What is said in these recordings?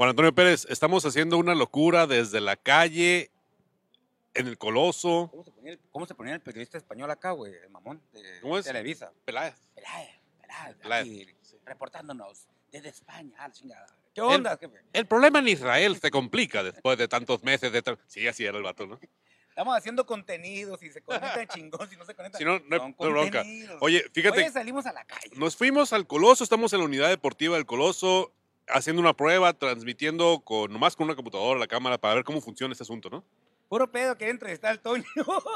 Juan Antonio Pérez, estamos haciendo una locura desde la calle, en el Coloso. ¿Cómo se ponía el, cómo se ponía el periodista español acá, güey? El mamón de ¿Cómo es? Televisa. Peláez. Peláez, Peláez, Peláez. aquí, reportándonos desde España, la chingada. ¿Qué onda? El problema en Israel se complica después de tantos meses de... Sí, así era el vato, ¿no? Estamos haciendo contenidos y se conectan chingón, si no se conectan. Si no, no hay- bronca. Oye, fíjate, Oye, salimos a la calle. nos fuimos al Coloso, estamos en la unidad deportiva del Coloso, haciendo una prueba, transmitiendo con nomás con una computadora la cámara para ver cómo funciona este asunto, ¿no? Puro pedo que entrevistar al Toño.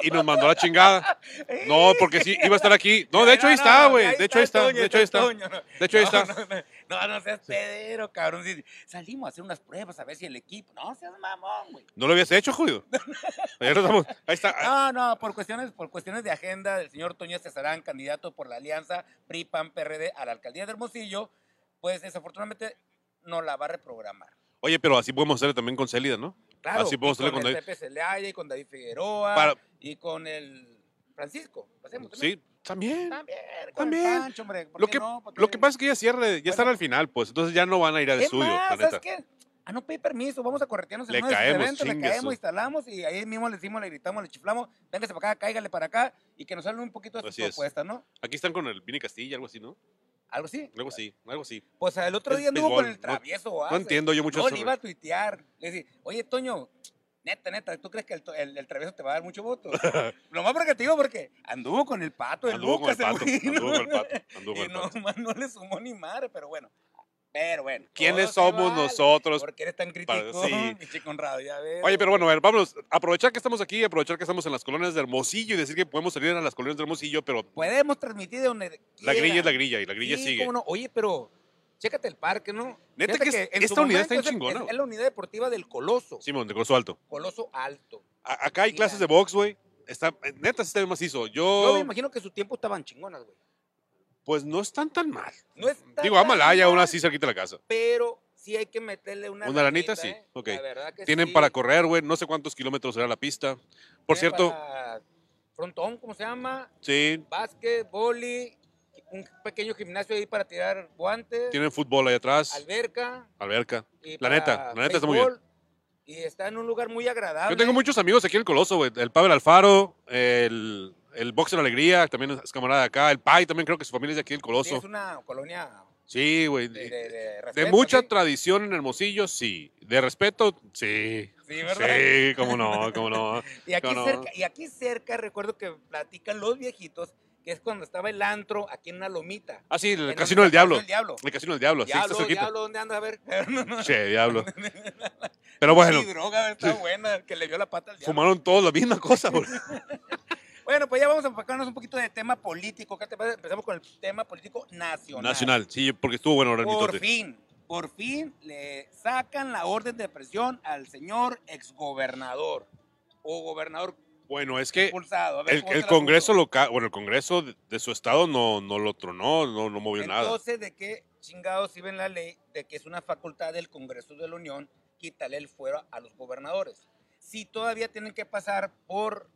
Y nos mandó la chingada. No, porque sí, iba a estar aquí. No, de hecho ahí está, güey. De hecho ahí está, de hecho ahí está. De hecho ahí está. No, no, seas pedero, cabrón. Salimos a hacer unas pruebas a ver si el equipo. No seas mamón, güey. ¿No lo habías hecho, estamos- Ahí está. No, no, por cuestiones, por cuestiones de agenda del señor Toño Cesarán, candidato por la alianza PRI-PAN-PRD a la alcaldía de Hermosillo, pues desafortunadamente no la va a reprogramar. Oye, pero así podemos hacerlo también con Célida, ¿no? Claro, Así podemos y con hacerlo con el David. Pepe Celaya y con David Figueroa Para- y con el Francisco. ¿Lo hacemos también? Sí, también. También, Pancho, hombre. ¿por Lo que, lo que pasa es que ya cierre, ya están Bueno. al final, pues. Entonces ya no van a ir al Es estudio, más, ¿sabes qué? Ah, no pedí permiso, vamos a corretearnos en Le uno de caemos, eventos, le caemos, instalamos y ahí mismo le decimos, le gritamos, le chiflamos, véngase para acá, cáigale para acá y que nos salga un poquito de sus es. propuestas, ¿no? Aquí están con el Vini Castilla, algo así, ¿no? Algo así. Algo así, algo así. Pues el otro día anduvo con el no- travieso. No Arce. entiendo yo mucho No, sobre- le iba a tuitear. Le decía, oye, Toño, neta, neta, ¿tú crees que el, el- el travieso te va a dar mucho voto? Lo más porque te digo porque anduvo con el pato, el Anduvo con el Lucas, pato, güey, anduvo con el ¿no? pato, anduvo con Y el no, pato. más no le sumó ni madre, pero bueno. Pero bueno. ¿Quiénes somos vale, nosotros Porque eres tan para- crítico, sí. pinche Conrado, ya ves. Oye, pero bueno, a ver, vámonos. Aprovechar que estamos aquí, aprovechar que estamos en las colonias de Hermosillo y decir que podemos salir a las colonias de Hermosillo, pero Podemos transmitir de donde la grilla es la grilla y la grilla Sí, sigue. cómo no. Oye, pero chécate el parque, ¿no? Neta Fíjate que es- en esta unidad está es- chingona, Es, es la unidad deportiva del Coloso. Simón, de Grosso Alto. Coloso Alto. A- acá hay clases de box, güey. Está, neta, sí está bien macizo. Yo Yo, me imagino que su tiempo estaban chingonas, güey. Pues no están tan mal. No está Digo, Amalaya, aún así cerquita de la casa. Pero sí hay que meterle una ¿Una lanita? Sí, ¿eh? ok. La verdad que Tienen sí. para correr, güey. No sé cuántos kilómetros será la pista. Por Tienen cierto, para Frontón, ¿cómo se llama? sí, Básquet, boli, un pequeño gimnasio ahí para tirar guantes, tienen fútbol ahí atrás. alberca. Alberca. y La neta, la neta está muy bien. Y está en un lugar muy agradable. Yo tengo muchos amigos aquí en el Coloso, güey. El Pavel Alfaro, el, el Boxer Alegría, también es camarada de acá. El Pai también creo que su familia es de aquí Sí, Coloso. es una colonia Sí, güey. de, De, de, de mucha ¿sí? tradición en Hermosillo, sí. De respeto, sí. Sí, ¿verdad? Sí, cómo no, cómo no. Y aquí, no. cerca, y aquí cerca recuerdo que platican los viejitos que es cuando estaba el antro aquí en una lomita. Ah, sí, el donde Casino del está el Diablo. Diablo. El Casino del Diablo, sí, está Diablo, diablo, ¿dónde anda? A ver. Che, diablo. Pero bueno, Sí, droga, está buena, que le vio la pata al diablo. fumaron todos la misma cosa, güey. Bueno, pues ya vamos a enfocarnos un poquito de tema político. ¿Qué te parece? Empezamos con el tema político nacional. Nacional, sí, porque estuvo bueno ahora Por fin, por fin le sacan la orden de presión al señor exgobernador o gobernador Bueno, es que expulsado. A ver, el, ¿cómo el Congreso local, bueno, el Congreso de, de su estado no, no lo tronó, no, no movió nada. Entonces, ¿de qué chingados sirve la ley de que es una facultad del Congreso de la Unión quitarle el fuero a los gobernadores? Si todavía tienen que pasar por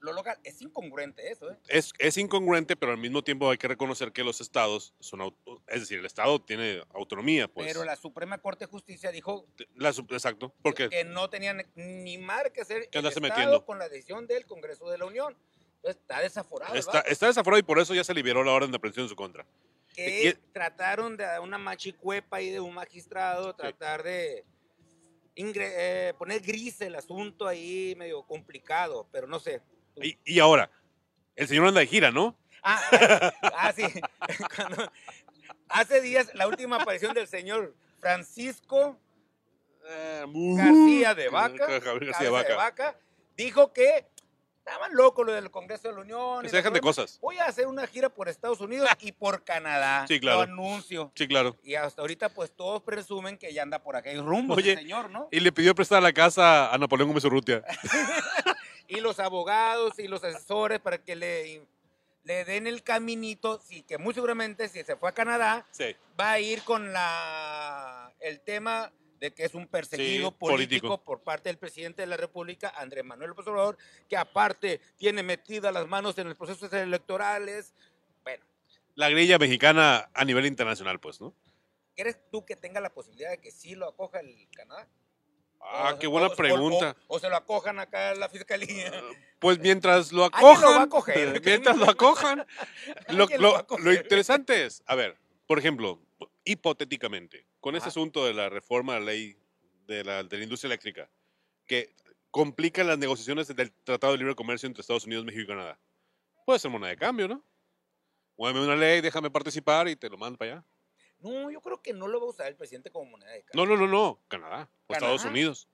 lo local, es incongruente eso, ¿eh? Es, es incongruente, pero al mismo tiempo hay que reconocer que los estados son, auto- es decir, el estado tiene autonomía, pues. Pero la Suprema Corte de Justicia dijo La exacto, porque que no tenían ni madre que hacer ¿Qué el Estado metiendo? con la decisión del Congreso de la Unión. Entonces, está desaforado. está, está desaforado y por eso ya se liberó la orden de aprehensión en su contra. que y- trataron de una machicuepa ahí de un magistrado, tratar de ingre- eh, poner gris el asunto ahí medio complicado, pero no sé. Y, y ahora, el señor anda de gira, ¿no? Ah, ah, ah, sí. Cuando- hace días la última aparición del señor Francisco García de Vaca, García de Vaca. Vaca, dijo que estaban locos lo del Congreso de la Unión. Que y se dejan de cosas. Voy a hacer una gira por Estados Unidos y por Canadá. Sí, claro. Lo anuncio. Sí, claro. Y hasta ahorita, pues todos presumen que ya anda por acá en rumbo, Oye, señor, ¿no? Y le pidió prestar la casa a Napoleón Gómez Urrutia. Y los abogados y los asesores para que le, le den el caminito, sí, que muy seguramente si se fue a Canadá, Sí. va a ir con la el tema de que es un perseguido Sí, político, político. por parte del presidente de la República, Andrés Manuel López Obrador, que aparte tiene metidas las manos en los procesos electorales. Bueno, La grilla mexicana a nivel internacional, pues, ¿no? ¿crees tú que tenga la posibilidad de que sí lo acoja el Canadá? Ah, O- qué buena o- pregunta. O, o se lo acojan acá a la fiscalía. Pues mientras lo Alguien lo va acojan, a coger. mientras lo acojan, lo, lo lo- va a coger. lo interesante es, a ver, por ejemplo, hipotéticamente, con ese asunto de la reforma de la ley de la, de la industria eléctrica, que complica las negociaciones del Tratado de Libre Comercio entre Estados Unidos, México y Canadá, puede ser moneda de cambio, ¿no? Muéveme una ley, déjame participar y te lo mando para allá. No, yo creo que no lo va a usar el presidente como moneda de No, cambio. no, no, no, Canadá o ¿Canadá? Estados Unidos.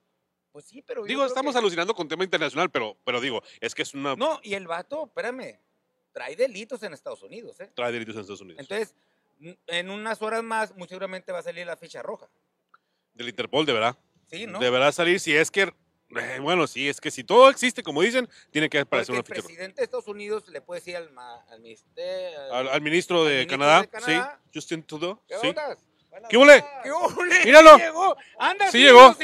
Pues sí, pero. Digo, estamos que- alucinando con tema internacional, pero, pero digo, es que es una... No, y el vato, espérame, trae delitos en Estados Unidos, ¿eh? Trae delitos en Estados Unidos. Entonces, en unas horas más, muy seguramente va a salir la ficha roja. Del Interpol, de verdad. Sí, ¿no? Deberá salir si es que. Eh, bueno, sí, es que si todo existe, como dicen, tiene que Porque aparecer el una ficha roja. presidente de Estados Unidos le puede decir al, ma- al ministerio. Al, al ministro, de, ministro Canadá, de Canadá. sí, Justin Trudeau, ¿Qué sí. ¿Qué huele? ¿Qué huele? Míralo. Llegó. Anda, Sí sí, llegó.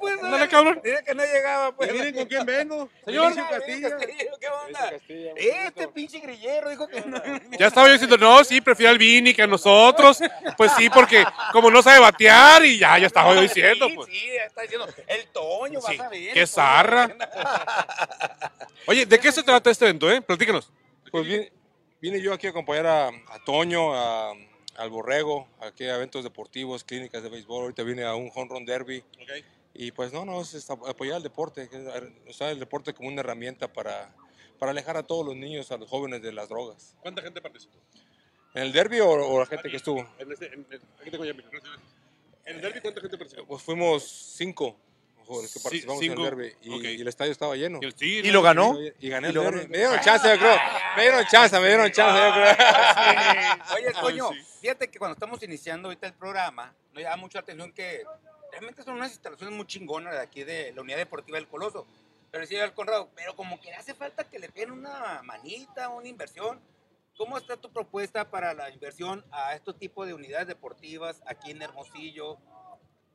pues, Ándale, cabrón. Dice que no llegaba, pues. miren con quién vengo. Señor. Castilla. ¿Qué onda? Este pinche grillero dijo que no. Ya estaba yo diciendo, no, sí, prefiero al Vini que a nosotros. Pues sí, porque como no sabe batear y ya, ya estaba yo diciendo, Sí, pues. Sí, ya está diciendo. El Toño, Sí, vas a ver. qué zarra. Oye, ¿de qué se trata este evento, eh? Platícanos. Pues vine, vine yo aquí a acompañar a, a Toño, a- al Borrego, aquí a eventos deportivos, clínicas de béisbol. Ahorita vine a un home run derby. Y pues no, no, es apoyar al deporte, usar el deporte como una herramienta para, para alejar a todos los niños, a los jóvenes de las drogas. ¿Cuánta gente participó? ¿En el derby o, o la gente que estuvo? En este, en, en- aquí tengo ya mi. ¿En el derby cuánta gente participó? Pues fuimos cinco que participamos en el derby y, el estadio estaba lleno. Y, el- sí, ¿Y lo ganó? Y gané Y el lo derby. ganó. Me dieron chance, yo creo. Me dieron chance, me dieron chance, yo creo. Oye, Toño, sí. fíjate que cuando estamos iniciando ahorita el programa, nos llama mucho la atención que realmente son unas instalaciones muy chingonas de aquí de la Unidad Deportiva del Coloso. Pero decía el Conrado, pero como que le hace falta que le den una manita, una inversión. ¿Cómo está tu propuesta para la inversión a estos tipos de unidades deportivas aquí en Hermosillo?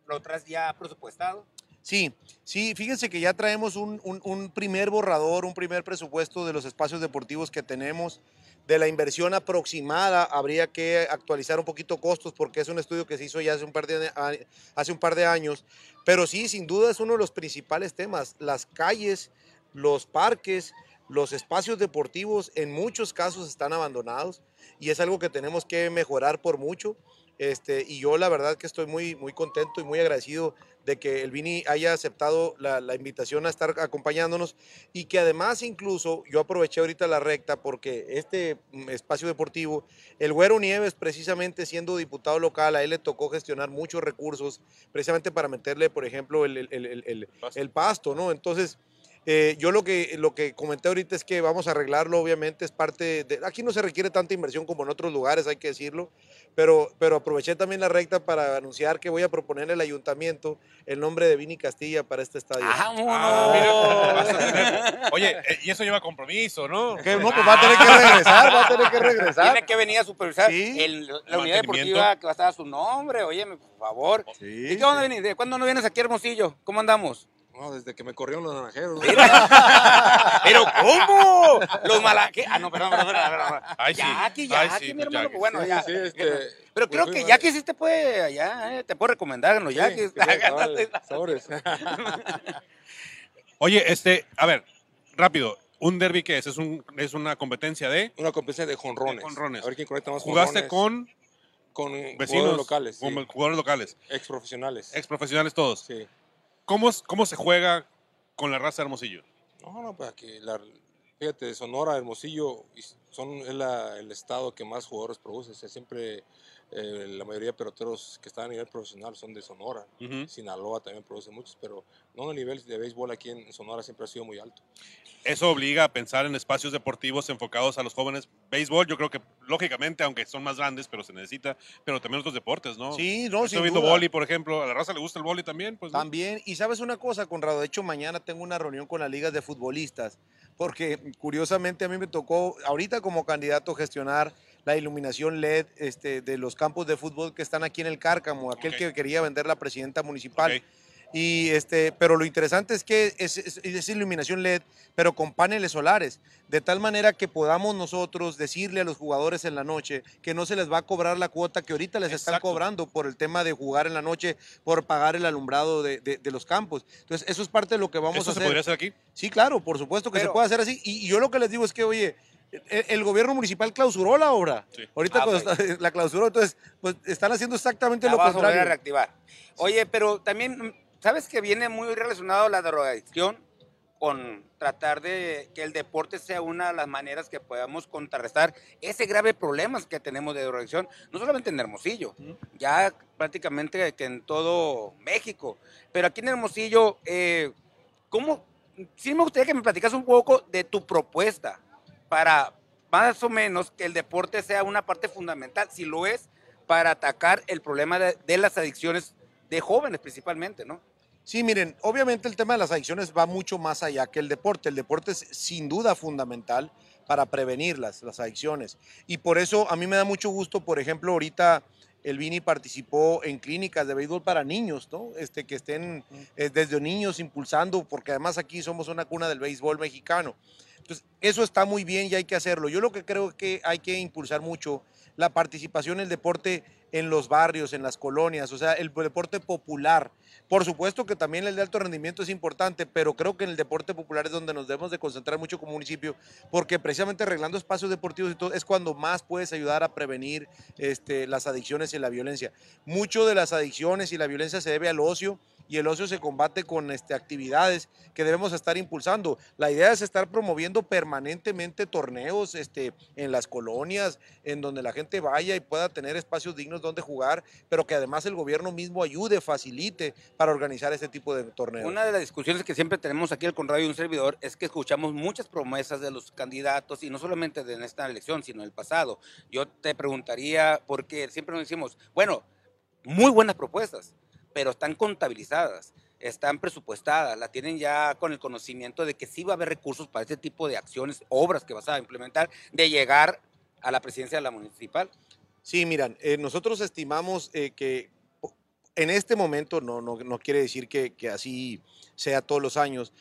¿Lo traes ya presupuestado? Sí, sí, fíjense que ya traemos un, primer borrador, un primer presupuesto de los espacios deportivos que tenemos. De la inversión aproximada habría que actualizar un poquito costos porque es un estudio que se hizo ya hace un par de años. Pero sí, sin duda es uno de los principales temas. Las calles, los parques, los espacios deportivos en muchos casos están abandonados y es algo que tenemos que mejorar por mucho. Este, y yo la verdad que estoy muy, muy contento y muy agradecido de que el Vini haya aceptado la, la invitación a estar acompañándonos y que además incluso yo aproveché ahorita la recta porque este mm, espacio deportivo, el Güero Nieves precisamente siendo diputado local, a él le tocó gestionar muchos recursos precisamente para meterle, por ejemplo, el, el- el- el- Pasto. el pasto, ¿no? Entonces... eh, yo lo que, lo que comenté ahorita es que vamos a arreglarlo, obviamente, es parte de... Aquí no se requiere tanta inversión como en otros lugares, hay que decirlo, pero, pero aproveché también la recta para anunciar que voy a proponer al ayuntamiento el nombre de Vini Castilla para este estadio. Ah, ¡Vámonos! mira, vas a tener- Oye, eh, y eso lleva compromiso, ¿no? Que no, pues va a tener que regresar, va a tener que regresar. Tiene que venir a supervisar Sí. el- la unidad deportiva que va a estar a su nombre. Oye, por favor. Sí, ¿Y qué onda, Vini? ¿De cuándo no vienes aquí Hermosillo? ¿Cómo andamos? No, desde que me corrieron los naranjeros. ¿Pero cómo? Los malaques. Ah, no, perdón, perdón, perdón. perdón. Ay, sí. Jackie, Ay, Jackie, sí, mi hermano. Pues bueno, Sí, ya. sí, este, Pero pues creo que Jackie sí te puede allá, eh, te puede recomendar en los Sí, Jackies. sobres. Oye, este, a ver, rápido. ¿Un derby qué es? ¿Es, un, es una competencia de? Una competencia de jonrones. De jonrones. A ver quién conecta más ¿Jugaste jonrones con con vecinos jugadores locales, sí, con jugadores locales, ex profesionales. ex profesionales todos? Sí. ¿Cómo, ¿Cómo se juega con la raza de Hermosillo? No, no, pues aquí, la, fíjate, Sonora, Hermosillo, son el estado que más jugadores produce. O sea, siempre eh, la mayoría de peloteros que están a nivel profesional son de Sonora. Ujú. Sinaloa también produce muchos, pero no el nivel de béisbol aquí en Sonora siempre ha sido muy alto. Eso obliga a pensar en espacios deportivos enfocados a los jóvenes. Béisbol, yo creo que lógicamente, aunque son más grandes, pero se necesita, pero también otros deportes, ¿no? Sí, no, Estoy viendo boli, por ejemplo. ¿A la raza le gusta el boli también? Pues, ¿no? También, y sabes una cosa, Conrado, de hecho mañana tengo una reunión con las ligas de futbolistas, porque curiosamente a mí me tocó ahorita como candidato gestionar la iluminación LED este, de los campos de fútbol que están aquí en el Cárcamo, aquel que quería vender la presidenta municipal. Y este, pero lo interesante es que es, es- es iluminación LED, pero con paneles solares, de tal manera que podamos nosotros decirle a los jugadores en la noche que no se les va a cobrar la cuota que ahorita les están cobrando por el tema de jugar en la noche, por pagar el alumbrado de, de- de los campos. Entonces, eso es parte de lo que vamos ¿Esto a se hacer. podría hacer aquí? Sí, claro, por supuesto que se puede hacer así. Y, y yo lo que les digo es que, oye, el, el gobierno municipal clausuró la obra. Sí. Ahorita Ah, cuando está- la clausuró, entonces, pues están haciendo exactamente La lo vas a volver a contrario. reactivar. Oye, pero también, ¿sabes que viene muy relacionado la drogadicción con tratar de que el deporte sea una de las maneras que podamos contrarrestar ese grave problema que tenemos de drogadicción, no solamente en Hermosillo, ya prácticamente que en todo México, pero aquí en Hermosillo, eh, ¿cómo? Sí me gustaría que me platicas un poco de tu propuesta para más o menos que el deporte sea una parte fundamental, si lo es, para atacar el problema de, las adicciones de jóvenes principalmente, ¿no? Sí, miren, obviamente el tema de las adicciones va mucho más allá que el deporte. El deporte es sin duda fundamental para prevenir las, las adicciones. Y por eso a mí me da mucho gusto, por ejemplo, ahorita el Vini participó en clínicas de béisbol para niños, ¿no? Este, que estén eh, desde niños impulsando, porque además aquí somos una cuna del béisbol mexicano. Entonces, eso está muy bien y hay que hacerlo. Yo lo que creo es que hay que impulsar mucho la participación en el deporte en los barrios, en las colonias, o sea, el deporte popular. Por supuesto que también el de alto rendimiento es importante, pero creo que en el deporte popular es donde nos debemos de concentrar mucho como municipio, porque precisamente arreglando espacios deportivos y todo es cuando más puedes ayudar a prevenir este, las adicciones y la violencia. Mucho de las adicciones y la violencia se debe al ocio y el ocio se combate con este, actividades que debemos estar impulsando. La idea es estar promoviendo permanentemente torneos este, en las colonias, en donde la gente vaya y pueda tener espacios dignos donde jugar, pero que además el gobierno mismo ayude, facilite para organizar este tipo de torneos. Una de las discusiones que siempre tenemos aquí el Conrado y un servidor es que escuchamos muchas promesas de los candidatos y no solamente de esta elección, sino el pasado. Yo te preguntaría, porque siempre nos decimos, bueno, muy buenas propuestas, pero están contabilizadas, están presupuestadas, la tienen ya con el conocimiento de que sí va a haber recursos para este tipo de acciones, obras que vas a implementar, de llegar a la presidencia de la municipal. Sí, miran, eh, nosotros estimamos eh, que en este momento, no, no, no quiere decir que, que así sea todos los años,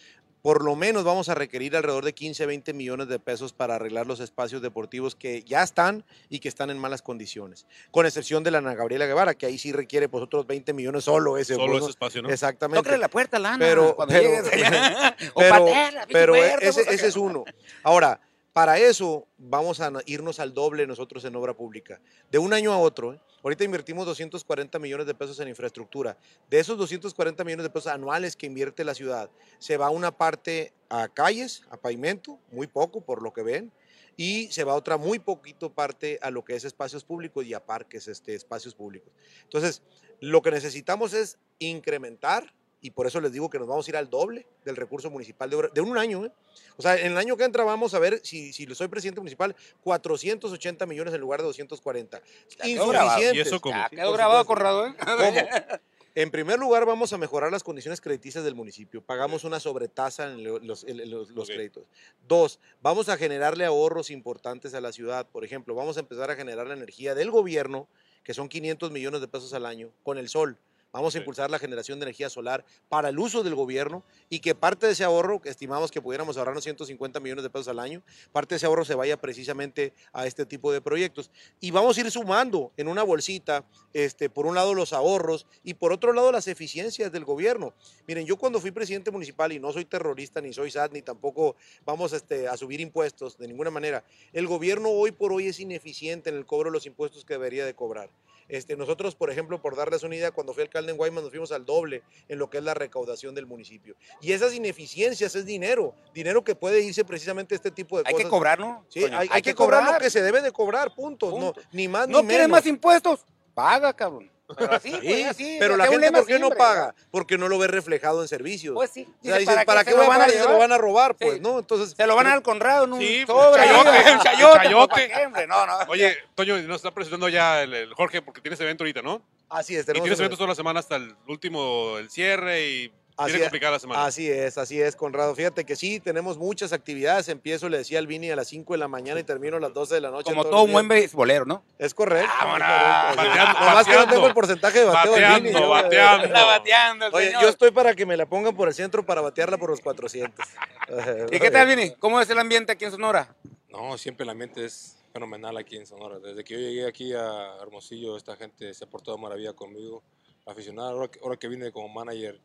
por lo menos vamos a requerir alrededor de 15, 20 millones de pesos para arreglar los espacios deportivos que ya están y que están en malas condiciones, con excepción de la Ana Gabriela Guevara, que ahí sí requiere pues otros 20 millones solo ese. Solo ese ¿no? espacio, ¿no? Exactamente. Tócale la puerta, Lana, Pero- cuando pero- llegues allá. o pero, pero ese, pues, ese es uno. Ahora, para eso vamos a irnos al doble nosotros en obra pública. De un año a otro, ¿eh? ahorita invertimos 240 millones de pesos en infraestructura. De esos 240 millones de pesos anuales que invierte la ciudad, se va una parte a calles, a pavimento, muy poco por lo que ven, y se va otra muy poquito parte a lo que es espacios públicos y a parques, este, espacios públicos. Entonces, lo que necesitamos es incrementar, y por eso les digo que nos vamos a ir al doble del recurso municipal de, obra- de un año. ¿eh? O sea, en el año que entra vamos a ver, si, si soy presidente municipal, 480 millones en lugar de 240. quedó grabado. ¿Y Insuficientes. eso cómo? Ya Sí, quedó grabado. Conrado, ¿eh? ¿Cómo? En primer lugar, vamos a mejorar las condiciones crediticias del municipio. Pagamos una sobretasa en lo- los, en los- créditos. Dos, vamos a generarle ahorros importantes a la ciudad. Por ejemplo, vamos a empezar a generar la energía del gobierno, que son 500 millones de pesos al año, con el sol. Vamos a impulsar la generación de energía solar para el uso del gobierno y que parte de ese ahorro, que estimamos que pudiéramos ahorrarnos 150 millones de pesos al año, parte de ese ahorro se vaya precisamente a este tipo de proyectos. Y vamos a ir sumando en una bolsita, este, por un lado los ahorros y por otro lado las eficiencias del gobierno. Miren, yo cuando fui presidente municipal y no soy terrorista, ni soy SAT, ni tampoco vamos este, a subir impuestos de ninguna manera, el gobierno hoy por hoy es ineficiente en el cobro de los impuestos que debería de cobrar. Este, nosotros, por ejemplo, por darles una idea, cuando fui alcalde en Guaymas nos fuimos al doble en lo que es la recaudación del municipio. Y esas ineficiencias es dinero, dinero que puede irse precisamente a este tipo de Hay cosas. que cobrar, ¿no? Sí, Toño? hay, hay que cobrar, lo que se debe de cobrar, punto. Punto. No, ni más ¿No ni quieres menos. más impuestos? Paga, cabrón. Pero así, pues, así, pero acá la gente, ¿por qué no paga? Porque no lo ve reflejado en servicios. Pues sí. o sea, Dice, dices, ¿para, se qué lo van a pagar se lo van a robar? Pues Sí. no, entonces. Se lo van a dar al Conrado en un Sí, pues, sobre. chayote, un chayote. chayote. pues, ¿para? No, no. Oye, Toño, nos está presentando ya el, el Jorge porque tienes evento ahorita, ¿no? Así es, Y tenemos tienes que- eventos toda la semana hasta el último, el cierre y Así Tiene complicada la semana. Así es, así es, Conrado. Fíjate que sí, tenemos muchas actividades. Empiezo, le decía al Vini, a las 5 de la mañana y termino a las 12 de la noche. Como todo un buen beisbolero, ¿no? Es correcto. es. Bateando, Nomás que no tengo el porcentaje de bateo del Bateando, Vini. yo, bateando. Anda bateando el Oye, señor. yo estoy para que me la pongan por el centro para batearla por los 400. ¿Y qué tal, Vini? ¿Cómo es el ambiente aquí en Sonora? No, siempre el ambiente es fenomenal aquí en Sonora. Desde que yo llegué aquí a Hermosillo, esta gente se ha portado maravilla conmigo. Aficionado, ahora que, ahora que vine como manager,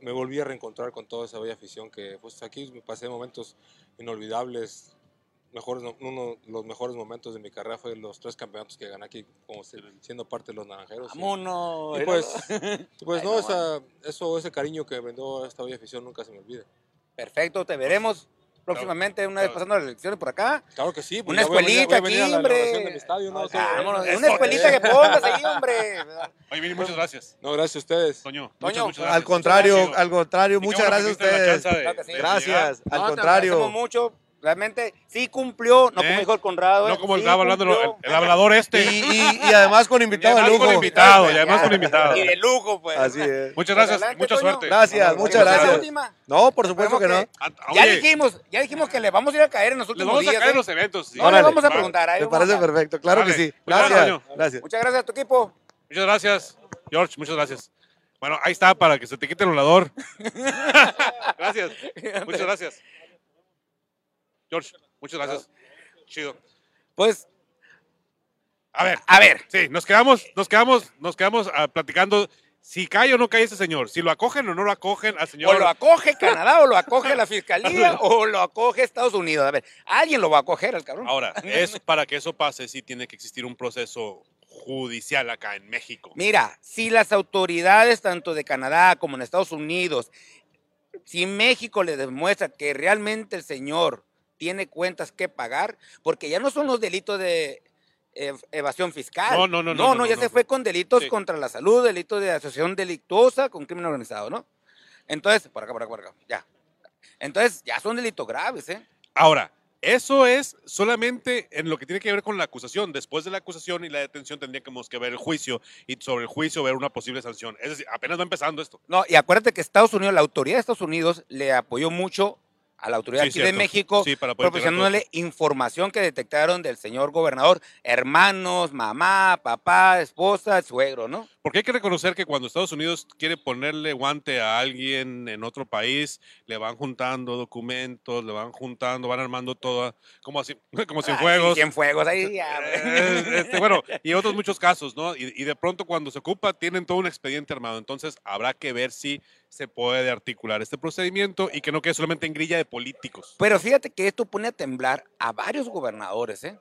me volví a reencontrar con toda esa bella afición que pues aquí me pasé momentos inolvidables. Mejores, uno de los mejores momentos de mi carrera fue los tres campeonatos que gané aquí como si- siendo parte de los naranjeros. Vámonos. Y pues, y pues no, no, esa, eso, ese cariño que brindó esta bella afición nunca se me olvida. Perfecto, te veremos próximamente, una vez pasando las elecciones por acá. Claro que sí. pues Una escuelita aquí, hombre. Eso. una escuelita que pongas ahí, hombre. Oye, Vini, muchas gracias. No, gracias a ustedes. Toño, Toño, muchas, muchas Al gracias. contrario, al contrario, muchas gracias a ustedes. chance de- Claro que sí. de Gracias, No, al contrario. mucho. Realmente sí cumplió, no ¿Eh? como dijo el Conrado. No ¿eh? como Sí estaba hablando el, el hablador este. Y, y- y además con Y invitado de lujo. con invitado, y además con invitado. Y de lujo, pues. Así es. Muchas gracias, Adelante, mucha Toño. suerte. Gracias, muchas a la gracias. última. No, por supuesto que no. Ah, Ya oye, dijimos, ya dijimos que le vamos a ir a caer en los últimos vamos a días. caer en ¿eh? los eventos. sí. No le vamos a Va. preguntar. ahí Me parece a- perfecto, claro Vale. que sí. Muchas gracias, Gracias. Gracias. Muchas gracias a tu equipo. Muchas gracias, George, muchas gracias. Bueno, ahí está, para que se te quite el volador. gracias, muchas gracias. George, muchas gracias. Chido. Pues, A ver, a ver, sí, nos quedamos, nos quedamos, nos quedamos ah, platicando si cae o no cae ese señor, si lo acogen o no lo acogen al señor. o lo acoge Canadá, o lo acoge la Fiscalía, o lo acoge Estados Unidos. A ver, alguien lo va a acoger al cabrón. Ahora, es para que eso pase, sí tiene que existir un proceso judicial acá en México. Mira, si las autoridades, tanto de Canadá como en Estados Unidos, si México le demuestra que realmente el señor tiene cuentas que pagar, porque ya no son los delitos de ev- evasión fiscal. No, no, no, no, No, no, no, ya no, se no. fue con delitos Sí. contra la salud, delitos de asociación delictuosa con crimen organizado, ¿no? Entonces, por acá, por acá, por acá, ya. Entonces, ya son delitos graves, ¿eh? Ahora, eso es solamente en lo que tiene que ver con la acusación. Después de la acusación y la detención tendríamos que ver el juicio y sobre el juicio ver una posible sanción. Es decir, apenas va empezando esto. No, y acuérdate que Estados Unidos, la autoridad de Estados Unidos le apoyó mucho a la autoridad Sí, aquí de. México, Sí, proporcionándole información que detectaron del señor gobernador, hermanos, mamá, papá, esposa, suegro, ¿no? Porque hay que reconocer que cuando Estados Unidos quiere ponerle guante a alguien en otro país, le van juntando documentos, le van juntando, van armando todo, como así, como Ay, Cienfuegos. Cienfuegos, ahí ya. Eh, este, bueno, y otros muchos casos, ¿no? Y, y de pronto cuando se ocupa tienen todo un expediente armado. Entonces habrá que ver si se puede articular este procedimiento y que no quede solamente en grilla de políticos. Pero fíjate que esto pone a temblar a varios gobernadores, ¿eh?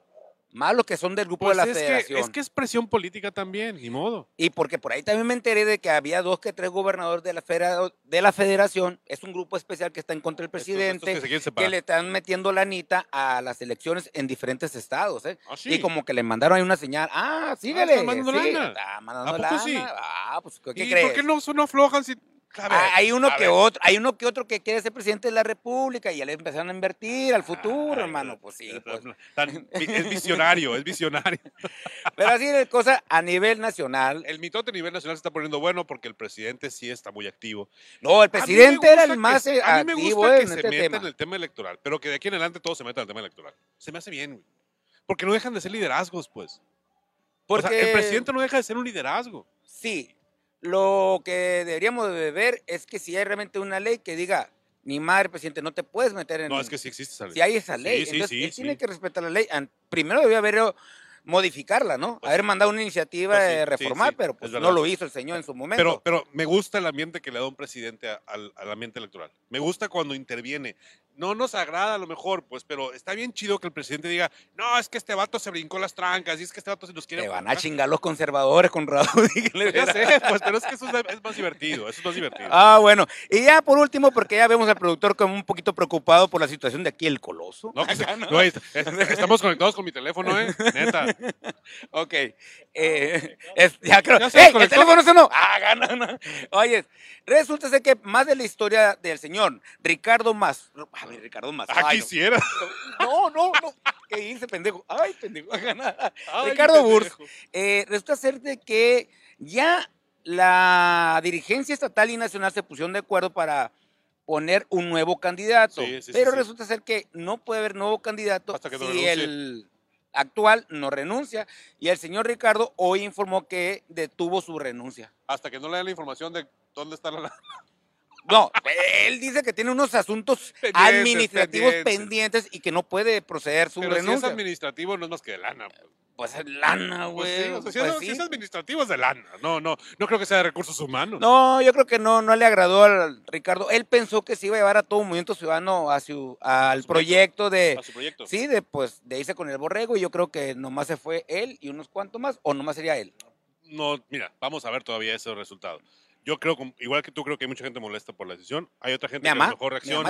Más los que son del grupo Pues de la es, que, federación. es que es presión política también, ni modo. Y porque por ahí también me enteré de que había dos que tres gobernadores de la, federa- de la federación. Es un grupo especial que está en contra del presidente. estos que le están metiendo lanita a las elecciones en diferentes estados, ¿eh? Ah, sí. Y como que le mandaron ahí una señal, ah, síguele. están mandando sí, lana. está mandando ¿A poco lana. sí? Ah, pues, ¿qué ¿Y crees? por qué no, no aflojan si... A ver, hay uno a que ver. otro, hay uno que otro que quiere ser presidente de la República y ya le empezaron a invertir al futuro, hermano. Pues sí, pues. tan- es visionario, es visionario. Pero así es cosa a nivel nacional. El mitote a nivel nacional se está poniendo bueno porque el presidente sí está muy activo. No, el presidente era el más que- eh, A mí me gusta eh, que en se este meta tema. en el tema electoral, pero que de aquí en adelante todo se meta en el tema electoral. Se me hace bien, güey. Porque no dejan de ser liderazgos, pues. Porque O sea, el presidente no deja de ser un liderazgo. Sí, lo que deberíamos de ver es que si hay realmente una ley que diga, ni madre, presidente, no te puedes meter en... No, es que sí existe esa ley. Si hay esa ley, Sí, sí, entonces sí, él sí. tiene que respetar la ley. Primero debió haber eh, modificarla, ¿no? Pues haber mandado una iniciativa Pues de reformar, pero es pues no lo hizo el señor en su momento. Pero, pero me gusta el ambiente que le da un presidente al ambiente electoral. Me gusta cuando interviene. No nos agrada a lo mejor, pues, pero está bien chido que el presidente diga, no, es que este vato se brincó las trancas y es que este vato se nos quiere... Te van a juntar". chingar los conservadores con Raúl. Pues ya sé, pues, pero es que eso es, más divertido, eso es más divertido. Ah, bueno. Y ya por último, porque ya vemos al productor como un poquito preocupado por la situación de aquí, el coloso. No, que se- no, es- es- estamos conectados con mi teléfono, ¿eh? Neta. Ok. Eh, es- ya creo. Ya ¡Ey, el teléfono sonó! ¡Ah, gana! no. Oye, resulta ser que más de la historia del señor Ricardo Más. A ver, Ricardo Más. Ah, Ay, quisiera. No, no, no. ¿Qué hice, pendejo? Ay, pendejo. Ay, Ricardo Burs. Eh, resulta ser de que ya la dirigencia estatal y nacional se pusieron de acuerdo para poner un nuevo candidato. Sí, sí, sí, pero sí. resulta ser que no puede haber nuevo candidato Hasta que si el actual no renuncia. Y el señor Ricardo hoy informó que detuvo su renuncia. Hasta que no le den la información de dónde está la... No, él dice que tiene unos asuntos Pendientes, administrativos pendientes. pendientes. y que no puede proceder su Pero si es renuncia. administrativo no es más que de lana. pues. Pues es lana, Pues güey. sí, o sea, si, pues es, sí. si es administrativo es de lana. No, no, no creo que sea de recursos humanos. No, yo creo que no, no le agradó al Ricardo. Él pensó que se iba a llevar a todo un movimiento ciudadano a su, al su proyecto de, A su proyecto. sí, de pues de irse con el borrego. Y yo creo que nomás se fue él y unos cuantos más, o nomás sería él. No, mira, vamos a ver todavía ese resultado. Yo creo, igual que tú, creo que hay mucha gente molesta por la decisión. Hay otra gente Mi que a lo mejor mi mamá reacciona.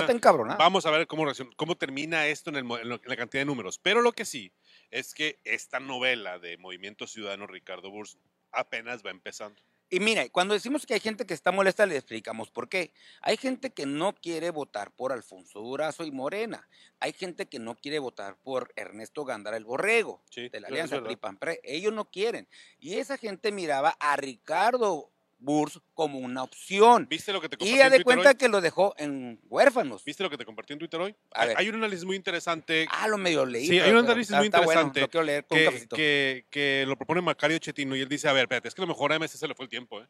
está. Vamos a ver cómo, reacciona- cómo termina esto en, el en la cantidad de números. Pero lo que sí es que esta novela de Movimiento Ciudadano Ricardo Burs apenas va empezando. Y mira, cuando decimos que hay gente que está molesta, le explicamos por qué. Hay gente que no quiere votar por Alfonso Durazo y Morena. Hay gente que no quiere votar por Ernesto Gándara el Borrego, Sí, de la Alianza. PRI-PAN-PRE. Ellos no quieren. Y esa gente miraba a Ricardo Burs como una opción. ¿Viste lo que te Y compartí ya en de cuenta hoy? que lo dejó en huérfanos. ¿Viste lo que te compartí en Twitter hoy? A Hay, ver. hay un análisis muy interesante Ah, lo medio leí. Sí, hay un análisis está- muy está bueno, interesante lo quiero leer con un que, cafecito. que, que lo propone Macario Chetino y él dice, a ver, espérate, es que a lo mejor a MS se le fue el tiempo, ¿eh?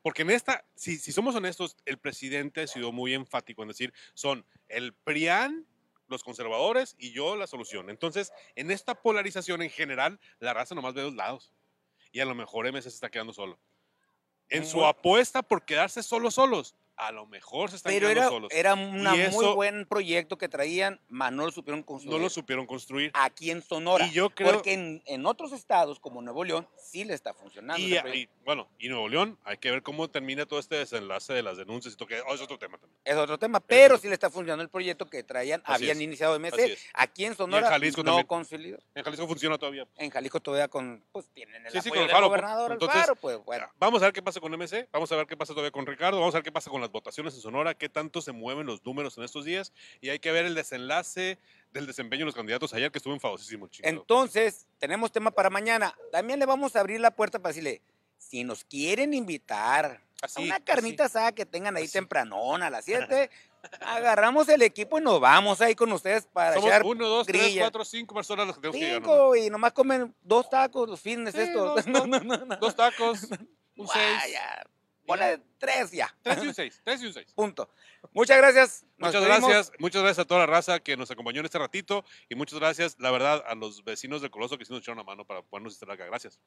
Porque en esta, si, si somos honestos, el presidente ha sido muy enfático en decir, son el PRIAN, los conservadores y yo la solución. Entonces, en esta polarización en general, la raza nomás ve dos lados. Y a lo mejor MS se está quedando solo. En su apuesta por quedarse solos solos, a lo mejor se están Pero quedando era, solos. era un muy buen proyecto que traían, mas no lo supieron construir. no lo supieron construir. aquí en Sonora. Y yo creo- Porque en, en otros estados, como Nuevo León, sí le está funcionando. Y, bueno, y Nuevo León, hay que ver cómo termina todo este desenlace de las denuncias y todo, que oh, es otro tema también. es otro tema, pero sí le está funcionando el proyecto que traían, Así habían es, iniciado MC. Aquí en Sonora Jalisco no concilió. En Jalisco funciona todavía. En Jalisco todavía con, pues tienen el Sí, sí, apoyo con del Alfaro, pues. gobernador Entonces, Alfaro, pues bueno. Vamos a ver qué pasa con MC, vamos a ver qué pasa todavía con Ricardo, vamos a ver qué pasa con las votaciones en Sonora, qué tanto se mueven los números en estos días y hay que ver el desenlace del desempeño de los candidatos ayer que estuvo enfadosísimo chico. Entonces, tenemos tema para mañana. También le vamos a abrir la puerta para decirle, si nos quieren invitar a Así, una carnita así. asada que tengan ahí Así. tempranón a las 7, agarramos el equipo y nos vamos ahí con ustedes para Somos echar uno, dos, tres, grilla. cuatro, cinco personas las que tenemos que. Cinco y nomás comen dos tacos los fines Sí, estos. dos, No, no, no, no. Dos tacos, un seis, Vaya, ponle tres ya. tres y un seis, tres y un seis. Punto. Muchas gracias. Nos Muchas gracias, muchas gracias a toda la raza que nos acompañó en este ratito y muchas gracias, la verdad, a los vecinos de Coloso que sí nos echaron la mano para podernos estar acá. Gracias.